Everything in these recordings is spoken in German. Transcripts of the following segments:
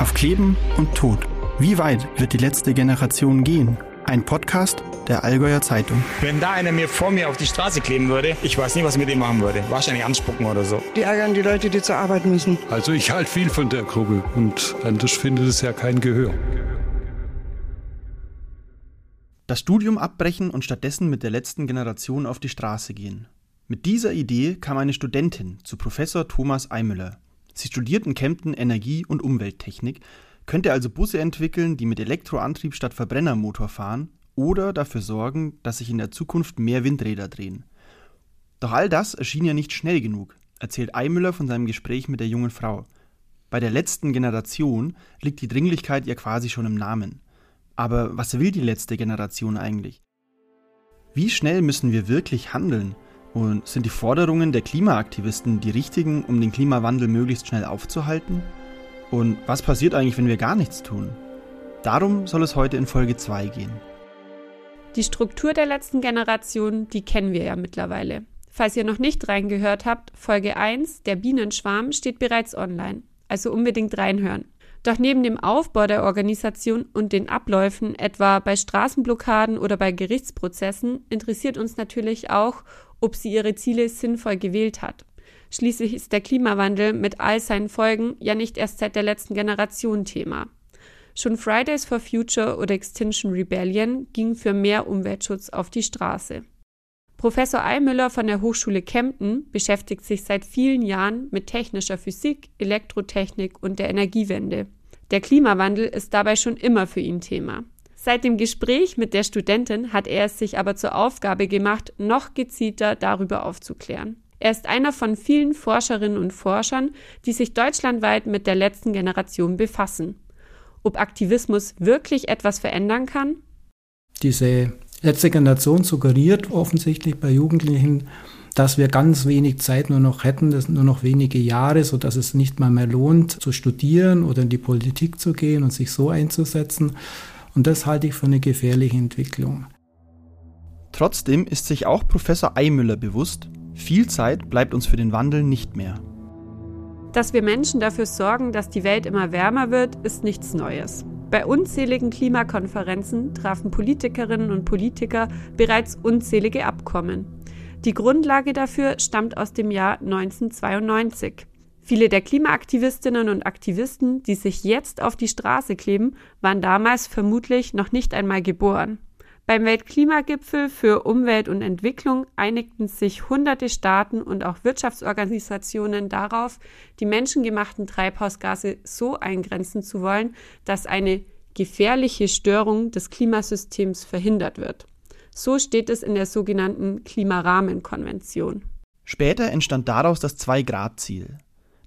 Auf Kleben und Tod. Wie weit wird die letzte Generation gehen? Ein Podcast der Allgäuer Zeitung. Wenn da einer mir vor mir auf die Straße kleben würde, ich weiß nicht, was ich mit ihm machen würde. Wahrscheinlich anspucken oder so. Die ärgern die Leute, die zur Arbeit müssen. Also ich halte viel von der Gruppe und anders findet es ja kein Gehör. Das Studium abbrechen und stattdessen mit der letzten Generation auf die Straße gehen. Mit dieser Idee kam eine Studentin zu Professor Thomas Eimüller. Sie studiert in Kempten Energie- und Umwelttechnik, könnte also Busse entwickeln, die mit Elektroantrieb statt Verbrennermotor fahren oder dafür sorgen, dass sich in der Zukunft mehr Windräder drehen. Doch all das erschien ja nicht schnell genug, erzählt Eimüller von seinem Gespräch mit der jungen Frau. Bei der letzten Generation liegt die Dringlichkeit ja quasi schon im Namen. Aber was will die letzte Generation eigentlich? Wie schnell müssen wir wirklich handeln? Und sind die Forderungen der Klimaaktivisten die richtigen, um den Klimawandel möglichst schnell aufzuhalten? Und was passiert eigentlich, wenn wir gar nichts tun? Darum soll es heute in Folge 2 gehen. Die Struktur der letzten Generation, die kennen wir ja mittlerweile. Falls ihr noch nicht reingehört habt, Folge 1, der Bienenschwarm, steht bereits online. Also unbedingt reinhören. Doch neben dem Aufbau der Organisation und den Abläufen, etwa bei Straßenblockaden oder bei Gerichtsprozessen, interessiert uns natürlich auch, ob sie ihre Ziele sinnvoll gewählt hat. Schließlich ist der Klimawandel mit all seinen Folgen ja nicht erst seit der letzten Generation Thema. Schon Fridays for Future oder Extinction Rebellion gingen für mehr Umweltschutz auf die Straße. Professor Eimüller von der Hochschule Kempten beschäftigt sich seit vielen Jahren mit technischer Physik, Elektrotechnik und der Energiewende. Der Klimawandel ist dabei schon immer für ihn Thema. Seit dem Gespräch mit der Studentin hat er es sich aber zur Aufgabe gemacht, noch gezielter darüber aufzuklären. Er ist einer von vielen Forscherinnen und Forschern, die sich deutschlandweit mit der letzten Generation befassen. Ob Aktivismus wirklich etwas verändern kann? Diese letzte Generation suggeriert offensichtlich bei Jugendlichen, dass wir ganz wenig Zeit nur noch hätten, das nur noch wenige Jahre, so dass es nicht mal mehr lohnt zu studieren oder in die Politik zu gehen und sich so einzusetzen. Und das halte ich für eine gefährliche Entwicklung. Trotzdem ist sich auch Professor Eimüller bewusst, viel Zeit bleibt uns für den Wandel nicht mehr. Dass wir Menschen dafür sorgen, dass die Welt immer wärmer wird, ist nichts Neues. Bei unzähligen Klimakonferenzen trafen Politikerinnen und Politiker bereits unzählige Abkommen. Die Grundlage dafür stammt aus dem Jahr 1992. Viele der Klimaaktivistinnen und Aktivisten, die sich jetzt auf die Straße kleben, waren damals vermutlich noch nicht einmal geboren. Beim Weltklimagipfel für Umwelt und Entwicklung einigten sich hunderte Staaten und auch Wirtschaftsorganisationen darauf, die menschengemachten Treibhausgase so eingrenzen zu wollen, dass eine gefährliche Störung des Klimasystems verhindert wird. So steht es in der sogenannten Klimarahmenkonvention. Später entstand daraus das Zwei-Grad-Ziel.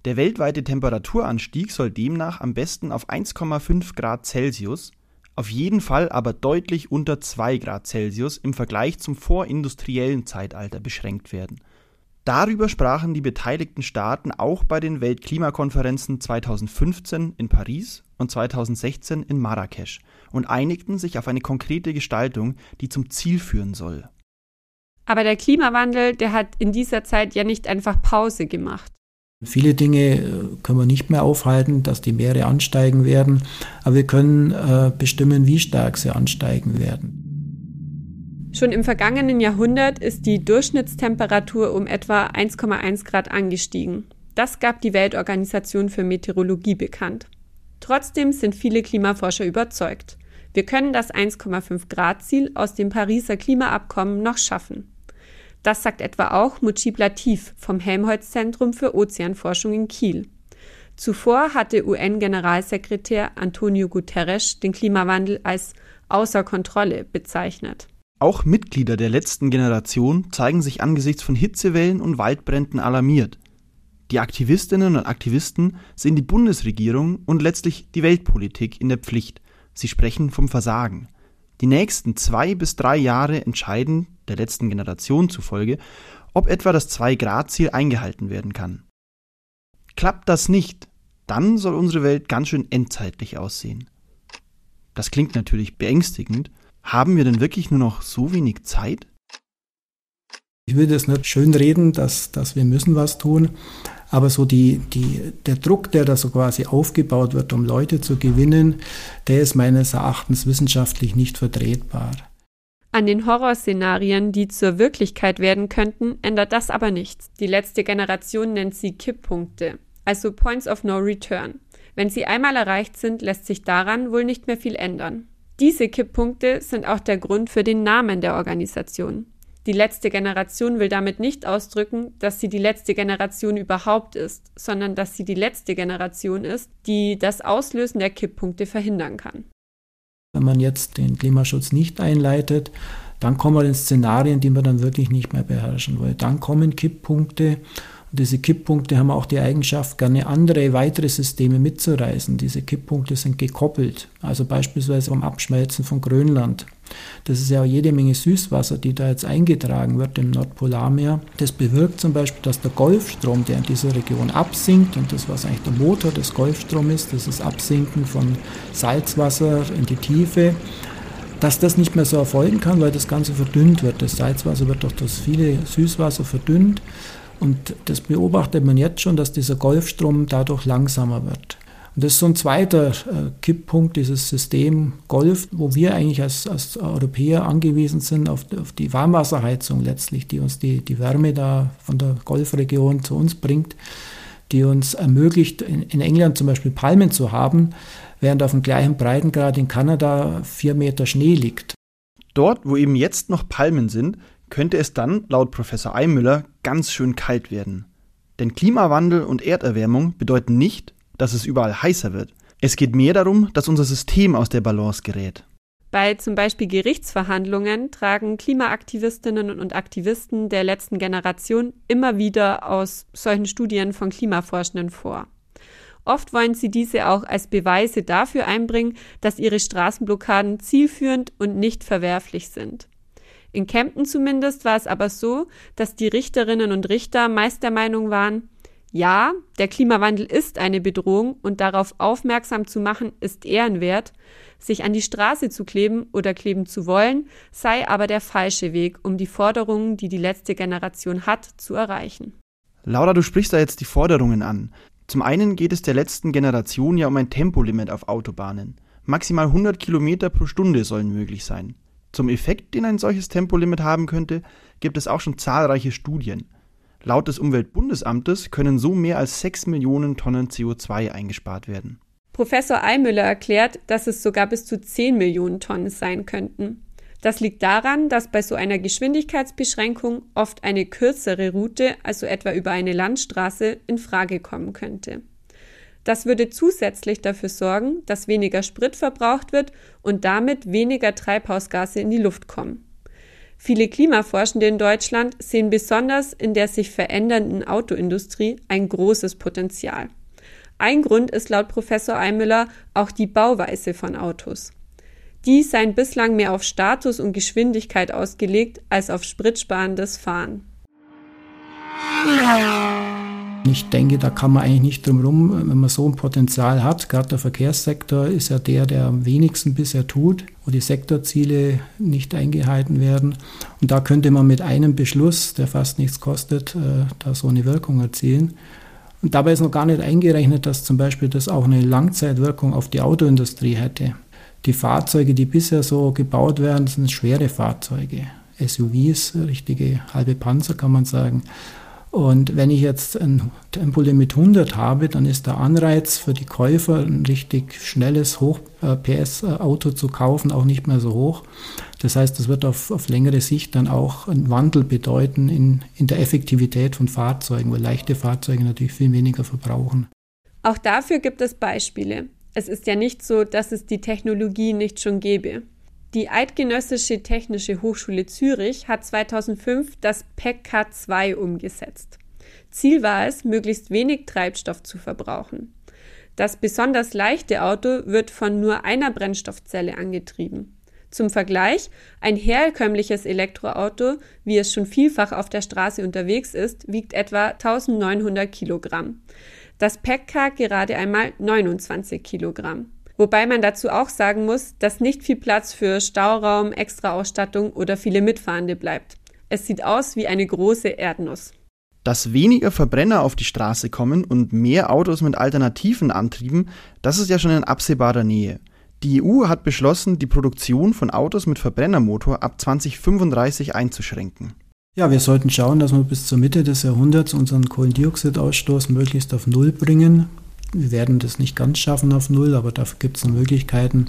Der weltweite Temperaturanstieg soll demnach am besten auf 1,5 Grad Celsius, auf jeden Fall aber deutlich unter 2 Grad Celsius im Vergleich zum vorindustriellen Zeitalter beschränkt werden. Darüber sprachen die beteiligten Staaten auch bei den Weltklimakonferenzen 2015 in Paris und 2016 in Marrakesch und einigten sich auf eine konkrete Gestaltung, die zum Ziel führen soll. Aber der Klimawandel, der hat in dieser Zeit ja nicht einfach Pause gemacht. Viele Dinge äh, können wir nicht mehr aufhalten, dass die Meere ansteigen werden, aber wir können äh, bestimmen, wie stark sie ansteigen werden. Schon im vergangenen Jahrhundert ist die Durchschnittstemperatur um etwa 1,1 Grad angestiegen. Das gab die Weltorganisation für Meteorologie bekannt. Trotzdem sind viele Klimaforscher überzeugt. Wir können das 1,5 Grad Ziel aus dem Pariser Klimaabkommen noch schaffen. Das sagt etwa auch Mujib Latif vom Helmholtz-Zentrum für Ozeanforschung in Kiel. Zuvor hatte UN-Generalsekretär Antonio Guterres den Klimawandel als außer Kontrolle bezeichnet. Auch Mitglieder der letzten Generation zeigen sich angesichts von Hitzewellen und Waldbränden alarmiert. Die Aktivistinnen und Aktivisten sehen die Bundesregierung und letztlich die Weltpolitik in der Pflicht. Sie sprechen vom Versagen. Die nächsten zwei bis drei Jahre entscheiden, der letzten Generation zufolge, ob etwa das Zwei-Grad-Ziel eingehalten werden kann. Klappt das nicht, dann soll unsere Welt ganz schön endzeitlich aussehen. Das klingt natürlich beängstigend. Haben wir denn wirklich nur noch so wenig Zeit? Ich will das nicht schön reden, dass, dass wir müssen was tun, Aber so die, die, der Druck, der da so quasi aufgebaut wird, um Leute zu gewinnen, der ist meines Erachtens wissenschaftlich nicht vertretbar. An den Horrorszenarien, die zur Wirklichkeit werden könnten, ändert das aber nichts. Die letzte Generation nennt sie Kipppunkte, also Points of No Return. Wenn sie einmal erreicht sind, lässt sich daran wohl nicht mehr viel ändern. Diese Kipppunkte sind auch der Grund für den Namen der Organisation. Die letzte Generation will damit nicht ausdrücken, dass sie die letzte Generation überhaupt ist, sondern dass sie die letzte Generation ist, die das Auslösen der Kipppunkte verhindern kann. Wenn man jetzt den Klimaschutz nicht einleitet, dann kommen wir in Szenarien, die wir dann wirklich nicht mehr beherrschen wollen. Dann kommen Kipppunkte und diese Kipppunkte haben auch die Eigenschaft, gerne andere weitere Systeme mitzureißen. Diese Kipppunkte sind gekoppelt, also beispielsweise vom Abschmelzen von Grönland. Das ist ja jede Menge Süßwasser, die da jetzt eingetragen wird im Nordpolarmeer. Das bewirkt zum Beispiel, dass der Golfstrom, der in dieser Region absinkt, und das, was eigentlich der Motor des Golfstroms ist, das ist Absinken von Salzwasser in die Tiefe, dass das nicht mehr so erfolgen kann, weil das Ganze verdünnt wird. Das Salzwasser wird durch das viele Süßwasser verdünnt. Und das beobachtet man jetzt schon, dass dieser Golfstrom dadurch langsamer wird. Und das ist so ein zweiter äh, Kipppunkt, dieses System Golf, wo wir eigentlich als, als Europäer angewiesen sind auf, auf, die Warmwasserheizung letztlich, die uns die, die Wärme da von der Golfregion zu uns bringt, die uns ermöglicht, in, in England zum Beispiel Palmen zu haben, während auf dem gleichen Breitengrad in Kanada vier Meter Schnee liegt. Dort, wo eben jetzt noch Palmen sind, könnte es dann, laut Professor Eimüller, ganz schön kalt werden. Denn Klimawandel und Erderwärmung bedeuten nicht, dass es überall heißer wird. Es geht mehr darum, dass unser System aus der Balance gerät. Bei zum Beispiel Gerichtsverhandlungen tragen Klimaaktivistinnen und Aktivisten der letzten Generation immer wieder aus solchen Studien von Klimaforschenden vor. Oft wollen sie diese auch als Beweise dafür einbringen, dass ihre Straßenblockaden zielführend und nicht verwerflich sind. In Kempten zumindest war es aber so, dass die Richterinnen und Richter meist der Meinung waren, ja, der Klimawandel ist eine Bedrohung und darauf aufmerksam zu machen ist ehrenwert. Sich an die Straße zu kleben oder kleben zu wollen, sei aber der falsche Weg, um die Forderungen, die die letzte Generation hat, zu erreichen. Laura, du sprichst da jetzt die Forderungen an. Zum einen geht es der letzten Generation ja um ein Tempolimit auf Autobahnen. Maximal 100 Kilometer pro Stunde sollen möglich sein. Zum Effekt, den ein solches Tempolimit haben könnte, gibt es auch schon zahlreiche Studien. Laut des Umweltbundesamtes können so mehr als 6 Millionen Tonnen CO2 eingespart werden. Professor Eimüller erklärt, dass es sogar bis zu 10 Millionen Tonnen sein könnten. Das liegt daran, dass bei so einer Geschwindigkeitsbeschränkung oft eine kürzere Route, also etwa über eine Landstraße, in Frage kommen könnte. Das würde zusätzlich dafür sorgen, dass weniger Sprit verbraucht wird und damit weniger Treibhausgase in die Luft kommen. Viele Klimaforschende in Deutschland sehen besonders in der sich verändernden Autoindustrie ein großes Potenzial. Ein Grund ist laut Professor Eimüller auch die Bauweise von Autos. Die seien bislang mehr auf Status und Geschwindigkeit ausgelegt als auf spritsparendes Fahren. Ich denke, da kann man eigentlich nicht drum rum, wenn man so ein Potenzial hat. Gerade der Verkehrssektor ist ja der, der am wenigsten bisher tut, wo die Sektorziele nicht eingehalten werden. Und da könnte man mit einem Beschluss, der fast nichts kostet, äh, da so eine Wirkung erzielen. Und dabei ist noch gar nicht eingerechnet, dass zum Beispiel das auch eine Langzeitwirkung auf die Autoindustrie hätte. Die Fahrzeuge, die bisher so gebaut werden, sind schwere Fahrzeuge. SUVs, richtige halbe Panzer kann man sagen. Und wenn ich jetzt ein Tempolimit 100 habe, dann ist der Anreiz für die Käufer, ein richtig schnelles Hoch-PS-Auto zu kaufen, auch nicht mehr so hoch. Das heißt, das wird auf, auf längere Sicht dann auch einen Wandel bedeuten in, in der Effektivität von Fahrzeugen, weil leichte Fahrzeuge natürlich viel weniger verbrauchen. Auch dafür gibt es Beispiele. Es ist ja nicht so, dass es die Technologie nicht schon gäbe. Die Eidgenössische Technische Hochschule Zürich hat 2005 das PECK 2 umgesetzt. Ziel war es, möglichst wenig Treibstoff zu verbrauchen. Das besonders leichte Auto wird von nur einer Brennstoffzelle angetrieben. Zum Vergleich, ein herkömmliches Elektroauto, wie es schon vielfach auf der Straße unterwegs ist, wiegt etwa 1900 Kilogramm. Das PECK gerade einmal 29 Kilogramm. Wobei man dazu auch sagen muss, dass nicht viel Platz für Stauraum, Extraausstattung oder viele Mitfahrende bleibt. Es sieht aus wie eine große Erdnuss. Dass weniger Verbrenner auf die Straße kommen und mehr Autos mit alternativen Antrieben, das ist ja schon in absehbarer Nähe. Die EU hat beschlossen, die Produktion von Autos mit Verbrennermotor ab 2035 einzuschränken. Ja, wir sollten schauen, dass wir bis zur Mitte des Jahrhunderts unseren Kohlendioxidausstoß möglichst auf Null bringen. Wir werden das nicht ganz schaffen auf Null, aber dafür gibt es Möglichkeiten,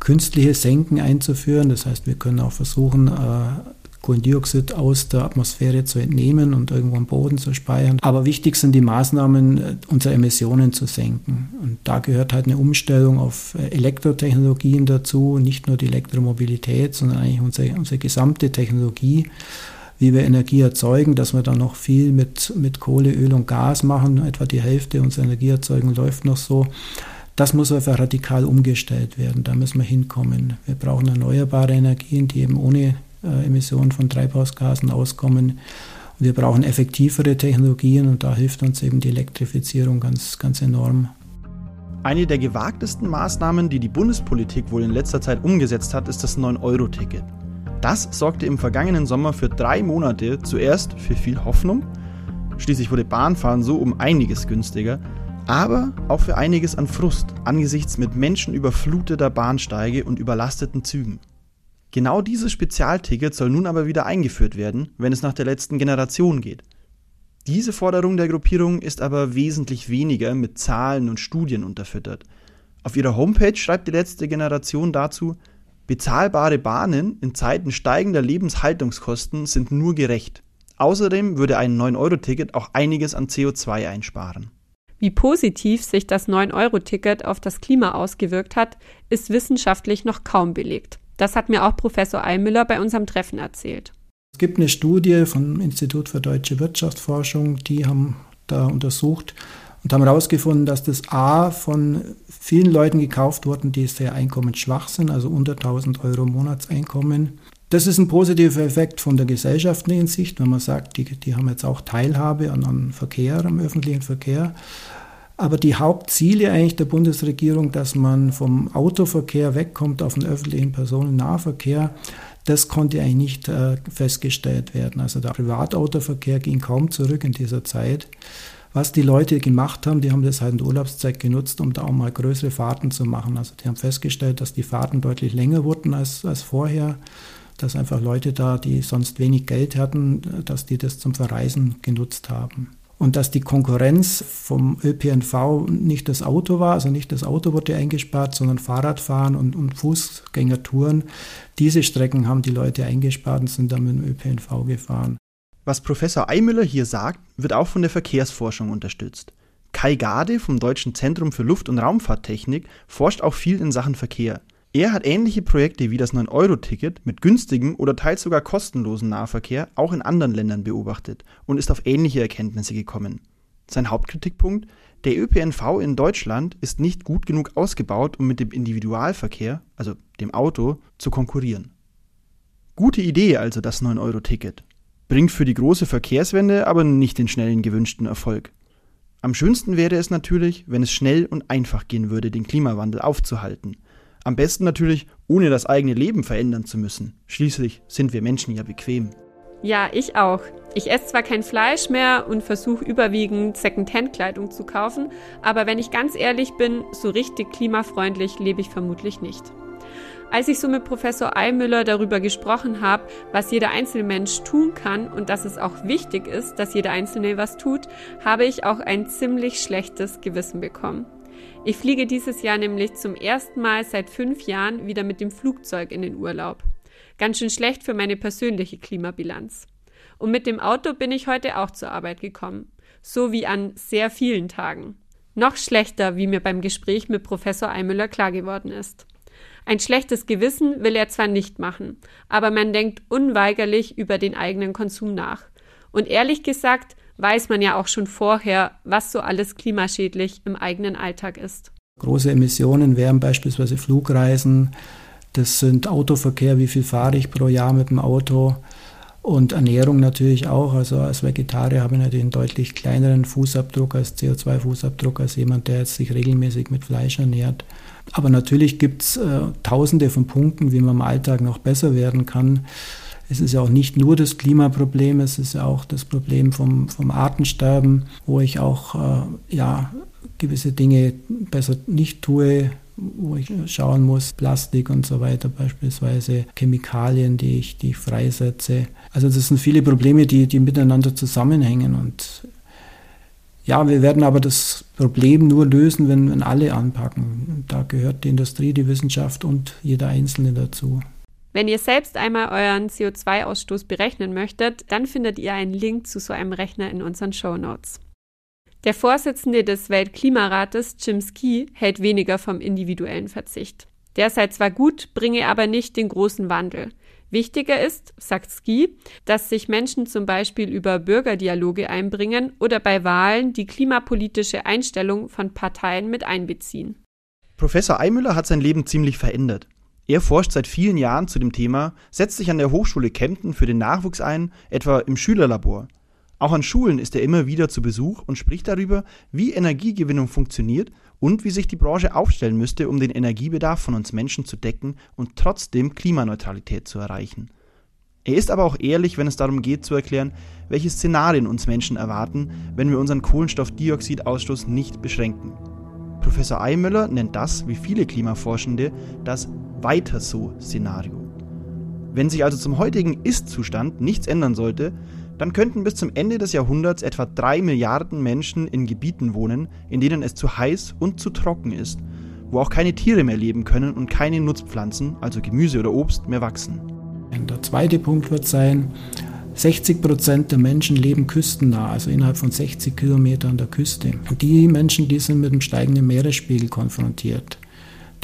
künstliche Senken einzuführen. Das heißt, wir können auch versuchen, äh, Kohlendioxid aus der Atmosphäre zu entnehmen und irgendwo am Boden zu speichern. Aber wichtig sind die Maßnahmen, äh, unsere Emissionen zu senken. Und da gehört halt eine Umstellung auf äh, Elektrotechnologien dazu, nicht nur die Elektromobilität, sondern eigentlich unsere, unsere gesamte Technologie wie wir Energie erzeugen, dass wir dann noch viel mit, mit Kohle, Öl und Gas machen. Etwa die Hälfte unserer Energieerzeugung läuft noch so. Das muss einfach radikal umgestellt werden. Da müssen wir hinkommen. Wir brauchen erneuerbare Energien, die eben ohne äh, Emissionen von Treibhausgasen auskommen. Wir brauchen effektivere Technologien und da hilft uns eben die Elektrifizierung ganz, ganz enorm. Eine der gewagtesten Maßnahmen, die die Bundespolitik wohl in letzter Zeit umgesetzt hat, ist das 9-Euro-Ticket. Das sorgte im vergangenen Sommer für drei Monate zuerst für viel Hoffnung, schließlich wurde Bahnfahren so um einiges günstiger, aber auch für einiges an Frust angesichts mit Menschen überfluteter Bahnsteige und überlasteten Zügen. Genau dieses Spezialticket soll nun aber wieder eingeführt werden, wenn es nach der letzten Generation geht. Diese Forderung der Gruppierung ist aber wesentlich weniger mit Zahlen und Studien unterfüttert. Auf ihrer Homepage schreibt die letzte Generation dazu, Bezahlbare Bahnen in Zeiten steigender Lebenshaltungskosten sind nur gerecht. Außerdem würde ein 9-Euro-Ticket auch einiges an CO2 einsparen. Wie positiv sich das 9-Euro-Ticket auf das Klima ausgewirkt hat, ist wissenschaftlich noch kaum belegt. Das hat mir auch Professor Eimüller bei unserem Treffen erzählt. Es gibt eine Studie vom Institut für deutsche Wirtschaftsforschung, die haben da untersucht, und haben herausgefunden, dass das A von vielen Leuten gekauft wurde, die sehr einkommensschwach sind, also unter 1000 Euro Monatseinkommen. Das ist ein positiver Effekt von der gesellschaftlichen Sicht, wenn man sagt, die, die haben jetzt auch Teilhabe an, an Verkehr, am öffentlichen Verkehr. Aber die Hauptziele eigentlich der Bundesregierung, dass man vom Autoverkehr wegkommt auf den öffentlichen Personennahverkehr, das konnte eigentlich nicht äh, festgestellt werden. Also der Privatautoverkehr ging kaum zurück in dieser Zeit was die Leute gemacht haben, die haben das halt in der Urlaubszeit genutzt, um da auch mal größere Fahrten zu machen. Also die haben festgestellt, dass die Fahrten deutlich länger wurden als, als vorher, dass einfach Leute da, die sonst wenig Geld hatten, dass die das zum Verreisen genutzt haben. Und dass die Konkurrenz vom ÖPNV nicht das Auto war, also nicht das Auto wurde eingespart, sondern Fahrradfahren und, und Fußgängertouren. Diese Strecken haben die Leute eingespart und sind dann mit dem ÖPNV gefahren. Was Professor Eimüller hier sagt, wird auch von der Verkehrsforschung unterstützt. Kai Gade vom Deutschen Zentrum für Luft- und Raumfahrttechnik forscht auch viel in Sachen Verkehr. Er hat ähnliche Projekte wie das 9-Euro-Ticket mit günstigem oder teils sogar kostenlosen Nahverkehr auch in anderen Ländern beobachtet und ist auf ähnliche Erkenntnisse gekommen. Sein Hauptkritikpunkt, der ÖPNV in Deutschland ist nicht gut genug ausgebaut, um mit dem Individualverkehr, also dem Auto, zu konkurrieren. Gute Idee also das 9-Euro-Ticket bringt für die große Verkehrswende aber nicht den schnellen gewünschten Erfolg. Am schönsten wäre es natürlich, wenn es schnell und einfach gehen würde, den Klimawandel aufzuhalten. Am besten natürlich, ohne das eigene Leben verändern zu müssen. Schließlich sind wir Menschen ja bequem. Ja, ich auch. Ich esse zwar kein Fleisch mehr und versuche überwiegend Secondhand-Kleidung zu kaufen, aber wenn ich ganz ehrlich bin, so richtig klimafreundlich lebe ich vermutlich nicht. Als ich so mit Professor Eimüller darüber gesprochen habe, was jeder einzelne Mensch tun kann und dass es auch wichtig ist, dass jeder Einzelne was tut, habe ich auch ein ziemlich schlechtes Gewissen bekommen. Ich fliege dieses Jahr nämlich zum ersten Mal seit fünf Jahren wieder mit dem Flugzeug in den Urlaub. Ganz schön schlecht für meine persönliche Klimabilanz. Und mit dem Auto bin ich heute auch zur Arbeit gekommen. So wie an sehr vielen Tagen. Noch schlechter, wie mir beim Gespräch mit Professor Eimüller klar geworden ist. Ein schlechtes Gewissen will er zwar nicht machen, aber man denkt unweigerlich über den eigenen Konsum nach. Und ehrlich gesagt weiß man ja auch schon vorher, was so alles klimaschädlich im eigenen Alltag ist. Große Emissionen wären beispielsweise Flugreisen, das sind Autoverkehr, wie viel fahre ich pro Jahr mit dem Auto und Ernährung natürlich auch. Also als Vegetarier habe ich natürlich einen deutlich kleineren Fußabdruck als CO2-Fußabdruck als jemand, der jetzt sich regelmäßig mit Fleisch ernährt. Aber natürlich gibt es äh, tausende von Punkten, wie man im Alltag noch besser werden kann. Es ist ja auch nicht nur das Klimaproblem, es ist ja auch das Problem vom, vom Artensterben, wo ich auch äh, ja, gewisse Dinge besser nicht tue, wo ich schauen muss, Plastik und so weiter beispielsweise, Chemikalien, die ich, die ich freisetze. Also das sind viele Probleme, die, die miteinander zusammenhängen und ja, wir werden aber das Problem nur lösen, wenn, wenn alle anpacken. Da gehört die Industrie, die Wissenschaft und jeder Einzelne dazu. Wenn ihr selbst einmal euren CO2-Ausstoß berechnen möchtet, dann findet ihr einen Link zu so einem Rechner in unseren Show Notes. Der Vorsitzende des Weltklimarates, Jim Ski, hält weniger vom individuellen Verzicht. Der sei zwar gut, bringe aber nicht den großen Wandel. Wichtiger ist, sagt Ski, dass sich Menschen zum Beispiel über Bürgerdialoge einbringen oder bei Wahlen die klimapolitische Einstellung von Parteien mit einbeziehen. Professor Eimüller hat sein Leben ziemlich verändert. Er forscht seit vielen Jahren zu dem Thema, setzt sich an der Hochschule Kempten für den Nachwuchs ein, etwa im Schülerlabor. Auch an Schulen ist er immer wieder zu Besuch und spricht darüber, wie Energiegewinnung funktioniert und wie sich die Branche aufstellen müsste, um den Energiebedarf von uns Menschen zu decken und trotzdem Klimaneutralität zu erreichen. Er ist aber auch ehrlich, wenn es darum geht zu erklären, welche Szenarien uns Menschen erwarten, wenn wir unseren Kohlenstoffdioxidausstoß nicht beschränken. Professor Eimüller nennt das, wie viele Klimaforschende, das weiter so Szenario. Wenn sich also zum heutigen Ist-Zustand nichts ändern sollte, dann könnten bis zum Ende des Jahrhunderts etwa drei Milliarden Menschen in Gebieten wohnen, in denen es zu heiß und zu trocken ist, wo auch keine Tiere mehr leben können und keine Nutzpflanzen, also Gemüse oder Obst, mehr wachsen. Der zweite Punkt wird sein, 60 Prozent der Menschen leben küstennah, also innerhalb von 60 Kilometern der Küste. Und die Menschen, die sind mit dem steigenden Meeresspiegel konfrontiert.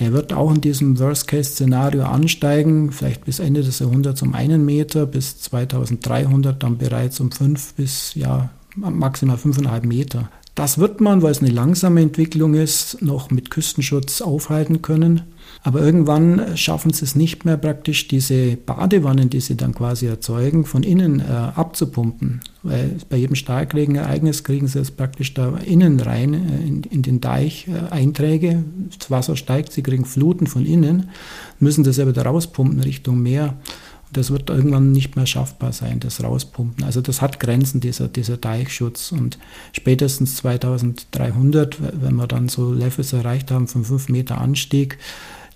Der wird auch in diesem Worst-Case-Szenario ansteigen, vielleicht bis Ende des Jahrhunderts um einen Meter, bis 2300 dann bereits um fünf bis ja, maximal fünfeinhalb Meter. Das wird man, weil es eine langsame Entwicklung ist, noch mit Küstenschutz aufhalten können. Aber irgendwann schaffen sie es nicht mehr praktisch, diese Badewannen, die sie dann quasi erzeugen, von innen äh, abzupumpen. Weil bei jedem Starkregenereignis kriegen sie es praktisch da innen rein, äh, in, in, den Deich äh, Einträge. Das Wasser steigt, sie kriegen Fluten von innen, müssen das aber wieder rauspumpen Richtung Meer das wird irgendwann nicht mehr schaffbar sein, das Rauspumpen. Also das hat Grenzen, dieser, dieser Deichschutz. Und spätestens 2300, wenn wir dann so Levels erreicht haben von 5 Meter Anstieg,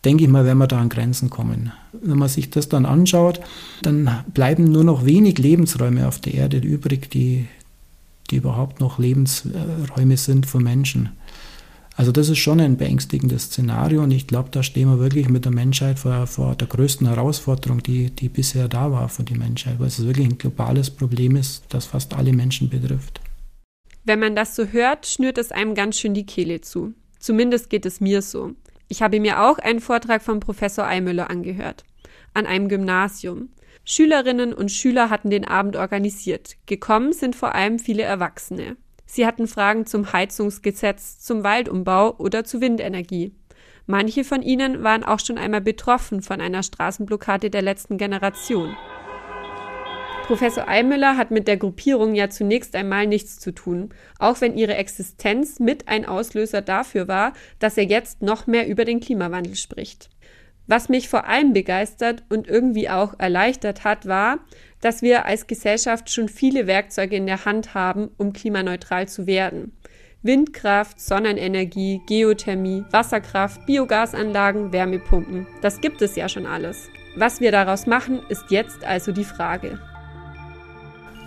denke ich mal, werden wir da an Grenzen kommen. Wenn man sich das dann anschaut, dann bleiben nur noch wenig Lebensräume auf der Erde übrig, die, die überhaupt noch Lebensräume sind für Menschen. Also das ist schon ein beängstigendes Szenario und ich glaube, da stehen wir wirklich mit der Menschheit vor, vor der größten Herausforderung, die, die bisher da war für die Menschheit, weil es wirklich ein globales Problem ist, das fast alle Menschen betrifft. Wenn man das so hört, schnürt es einem ganz schön die Kehle zu. Zumindest geht es mir so. Ich habe mir auch einen Vortrag von Professor Eimüller angehört. An einem Gymnasium. Schülerinnen und Schüler hatten den Abend organisiert. Gekommen sind vor allem viele Erwachsene. Sie hatten Fragen zum Heizungsgesetz, zum Waldumbau oder zu Windenergie. Manche von ihnen waren auch schon einmal betroffen von einer Straßenblockade der letzten Generation. Professor Eimüller hat mit der Gruppierung ja zunächst einmal nichts zu tun, auch wenn ihre Existenz mit ein Auslöser dafür war, dass er jetzt noch mehr über den Klimawandel spricht. Was mich vor allem begeistert und irgendwie auch erleichtert hat, war, dass wir als Gesellschaft schon viele Werkzeuge in der Hand haben, um klimaneutral zu werden. Windkraft, Sonnenenergie, Geothermie, Wasserkraft, Biogasanlagen, Wärmepumpen. Das gibt es ja schon alles. Was wir daraus machen, ist jetzt also die Frage.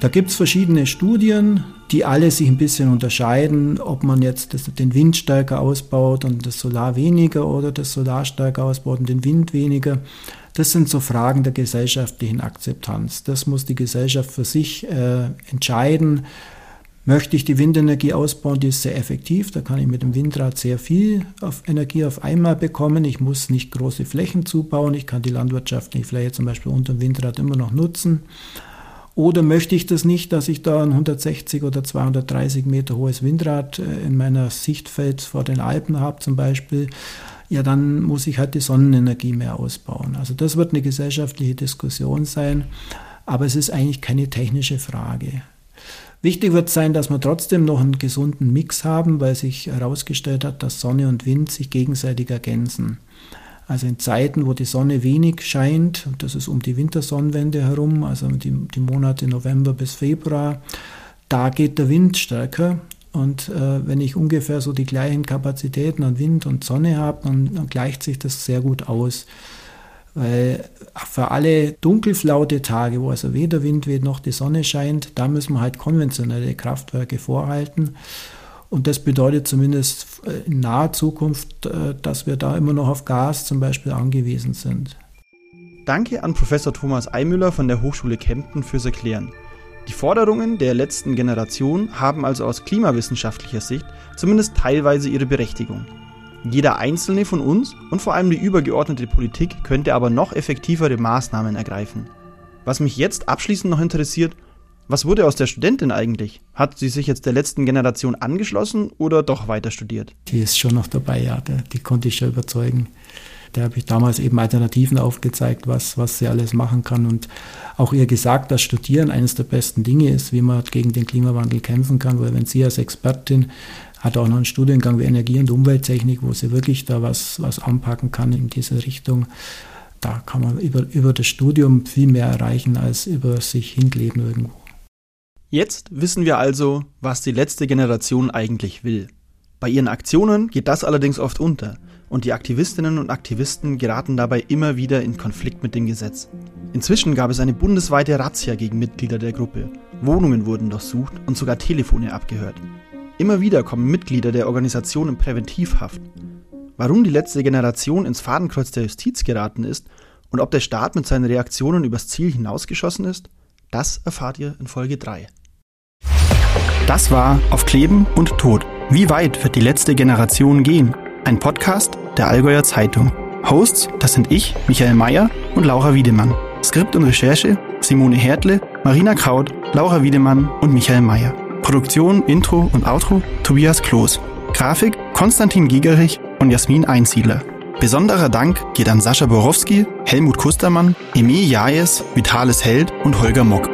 Da gibt es verschiedene Studien, die alle sich ein bisschen unterscheiden, ob man jetzt das, den Wind stärker ausbaut und das Solar weniger oder das Solar stärker ausbaut und den Wind weniger. Das sind so Fragen der gesellschaftlichen Akzeptanz. Das muss die Gesellschaft für sich äh, entscheiden. Möchte ich die Windenergie ausbauen, die ist sehr effektiv. Da kann ich mit dem Windrad sehr viel auf Energie auf einmal bekommen. Ich muss nicht große Flächen zubauen. Ich kann die landwirtschaftliche Fläche zum Beispiel unter dem Windrad immer noch nutzen. Oder möchte ich das nicht, dass ich da ein 160 oder 230 Meter hohes Windrad äh, in meiner Sichtfeld vor den Alpen habe zum Beispiel? ja, dann muss ich halt die Sonnenenergie mehr ausbauen. Also das wird eine gesellschaftliche Diskussion sein, aber es ist eigentlich keine technische Frage. Wichtig wird sein, dass wir trotzdem noch einen gesunden Mix haben, weil sich herausgestellt hat, dass Sonne und Wind sich gegenseitig ergänzen. Also in Zeiten, wo die Sonne wenig scheint, und das ist um die Wintersonnenwende herum, also die, die Monate November bis Februar, da geht der Wind stärker. Und äh, wenn ich ungefähr so die gleichen Kapazitäten an Wind und Sonne habe, dann, dann gleicht sich das sehr gut aus. Weil für alle dunkelflaute Tage, wo also weder Wind weht noch die Sonne scheint, da müssen wir halt konventionelle Kraftwerke vorhalten. Und das bedeutet zumindest in naher Zukunft, äh, dass wir da immer noch auf Gas zum Beispiel angewiesen sind. Danke an Professor Thomas Eimüller von der Hochschule Kempten fürs Erklären. Die Forderungen der letzten Generation haben also aus klimawissenschaftlicher Sicht zumindest teilweise ihre Berechtigung. Jeder einzelne von uns und vor allem die übergeordnete Politik könnte aber noch effektivere Maßnahmen ergreifen. Was mich jetzt abschließend noch interessiert, was wurde aus der Studentin eigentlich? Hat sie sich jetzt der letzten Generation angeschlossen oder doch weiter studiert? Die ist schon noch dabei, ja, die konnte ich schon überzeugen. Da habe ich damals eben Alternativen aufgezeigt, was, was sie alles machen kann und auch ihr gesagt, dass Studieren eines der besten Dinge ist, wie man gegen den Klimawandel kämpfen kann, weil wenn sie als Expertin hat auch noch einen Studiengang wie Energie- und Umwelttechnik, wo sie wirklich da was, was anpacken kann in diese Richtung. Da kann man über, über das Studium viel mehr erreichen als über sich hinleben irgendwo. Jetzt wissen wir also, was die letzte Generation eigentlich will. Bei ihren Aktionen geht das allerdings oft unter und die Aktivistinnen und Aktivisten geraten dabei immer wieder in Konflikt mit dem Gesetz. Inzwischen gab es eine bundesweite Razzia gegen Mitglieder der Gruppe. Wohnungen wurden durchsucht und sogar Telefone abgehört. Immer wieder kommen Mitglieder der Organisation in Präventivhaft. Warum die letzte Generation ins Fadenkreuz der Justiz geraten ist und ob der Staat mit seinen Reaktionen übers Ziel hinausgeschossen ist, das erfahrt ihr in Folge 3. Das war Auf Kleben und Tod. Wie weit wird die letzte Generation gehen? Ein Podcast der Allgäuer Zeitung. Hosts, das sind ich, Michael Mayer und Laura Wiedemann. Skript und Recherche Simone Hertle, Marina Kraut, Laura Wiedemann und Michael Mayer. Produktion, Intro und Outro Tobias Kloß. Grafik Konstantin Gigerich und Jasmin Einsiedler. Besonderer Dank geht an Sascha Borowski, Helmut Kustermann, Emil Jajes, Vitalis Held und Holger Mock.